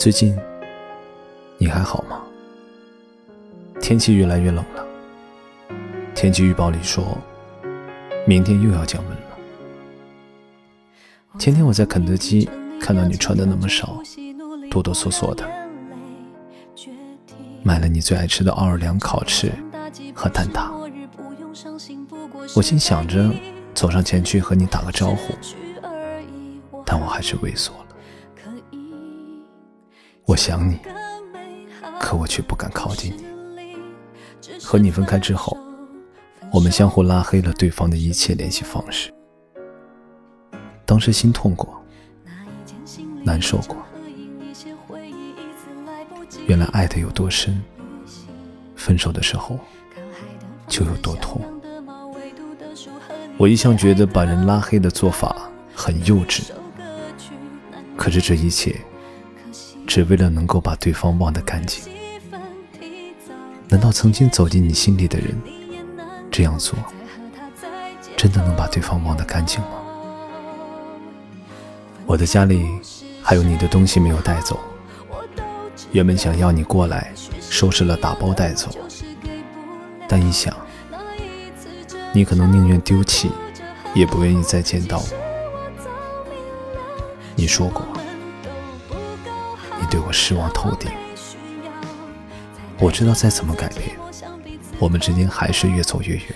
最近你还好吗？天气越来越冷了，天气预报里说，明天又要降温了。前天我在肯德基看到你穿的那么少，哆哆嗦嗦的，买了你最爱吃的奥尔良烤翅和蛋挞。我心想着走上前去和你打个招呼，但我还是畏缩了。我想你，可我却不敢靠近你。和你分开之后，我们相互拉黑了对方的一切联系方式。当时心痛过，难受过。原来爱的有多深，分手的时候就有多痛。我一向觉得把人拉黑的做法很幼稚，可是这一切。只为了能够把对方忘得干净。难道曾经走进你心里的人，这样做真的能把对方忘得干净吗？我的家里还有你的东西没有带走，原本想要你过来收拾了打包带走，但一想，你可能宁愿丢弃，也不愿意再见到我。你说过。对我失望透顶，我知道再怎么改变，我们之间还是越走越远，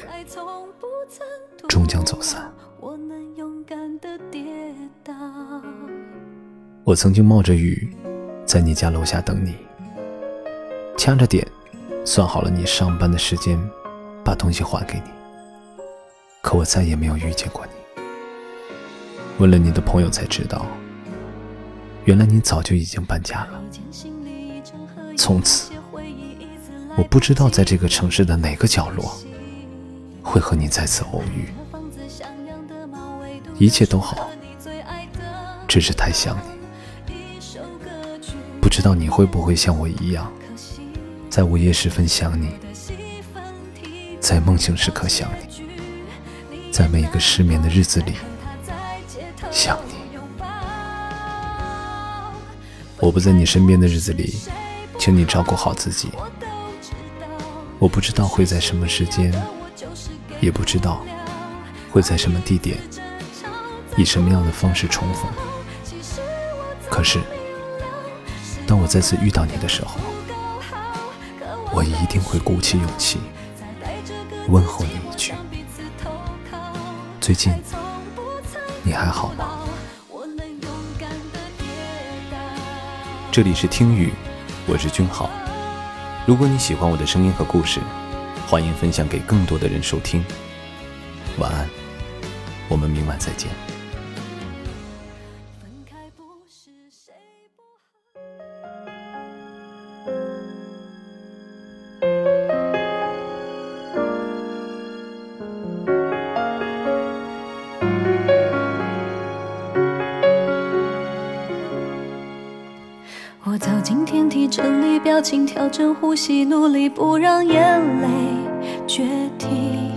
终将走散。我曾经冒着雨，在你家楼下等你，掐着点，算好了你上班的时间，把东西还给你。可我再也没有遇见过你，问了你的朋友才知道。原来你早就已经搬家了。从此，我不知道在这个城市的哪个角落会和你再次偶遇。一切都好，只是太想你。不知道你会不会像我一样，在午夜时分想你，在梦醒时刻想你，在每一个失眠的日子里想我不在你身边的日子里，请你照顾好自己。我不知道会在什么时间，也不知道会在什么地点，以什么样的方式重逢。可是，当我再次遇到你的时候，我一定会鼓起勇气问候你一句：最近你还好吗？这里是听雨，我是君浩。如果你喜欢我的声音和故事，欢迎分享给更多的人收听。晚安，我们明晚再见。分开不是谁不好我走进电梯，整理表情，调整呼吸，努力不让眼泪决堤。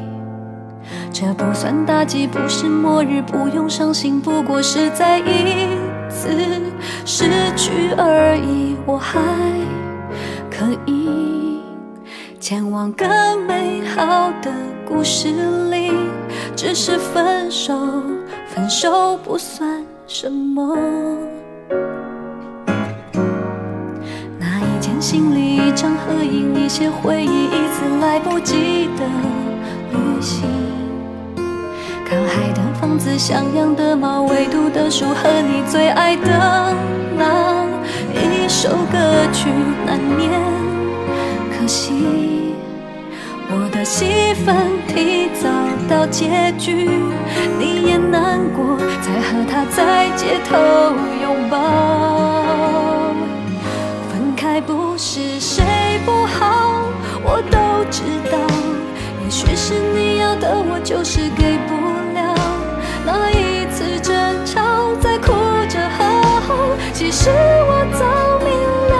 这不算打击，不是末日，不用伤心，不过是再一次失去而已。我还可以前往更美好的故事里，只是分手，分手不算什么。心里一张合影，一些回忆，一次来不及的旅行。靠海的房子，像样的猫，唯独的树和你最爱的那一首歌曲难免。可惜我的戏份提早到结局，你也难过，才和他在街头拥抱。不是谁不好，我都知道。也许是你要的，我就是给不了。那一次争吵，在哭着和好，其实我早明了，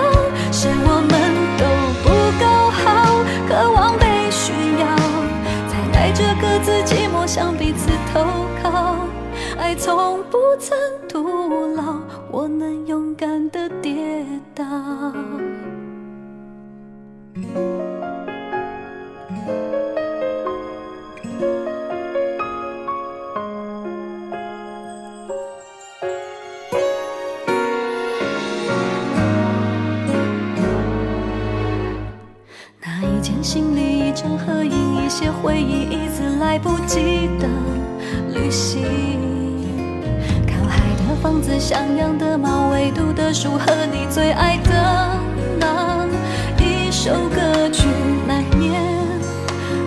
是我们都不够好，渴望被需要，才带着各自寂寞向彼此投靠。爱从不曾徒劳。我能勇敢的跌倒。那一件行李，一张合影，一些回忆，一次来不及的旅行。爱的房子，向阳的猫，唯独的书和你最爱的那一首歌曲，难免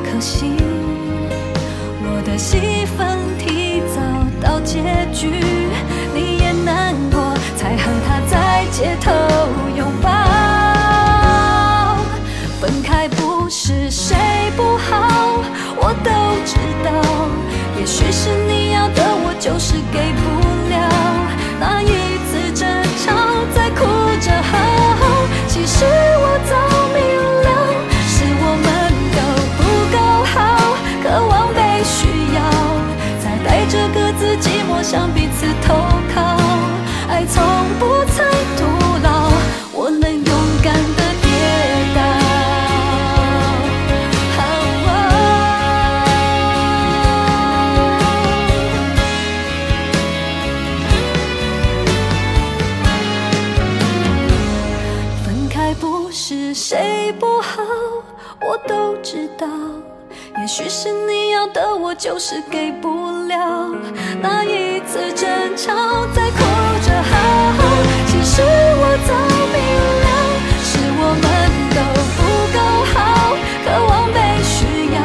可惜，我的戏份提早到结局，你也难过，才和他在街头拥抱。分开不是谁不好，我都知道。也许是你要的，我就是给不向彼此投靠。爱从不曾徒劳，我能勇敢的跌倒。分开不是谁不好，我都知道。也许是你要的，我就是给不了。那一次争吵，在哭着和好，其实我早明了，是我们都不够好，渴望被需要，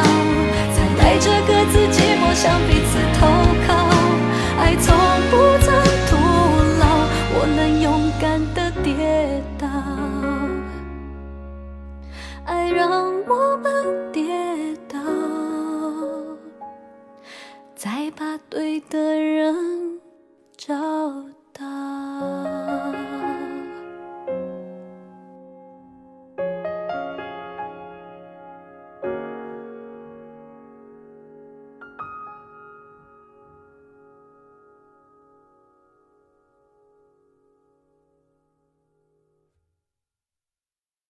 才带着各自寂寞向彼此投靠。爱从不曾徒劳，我能勇敢的跌倒。爱让我们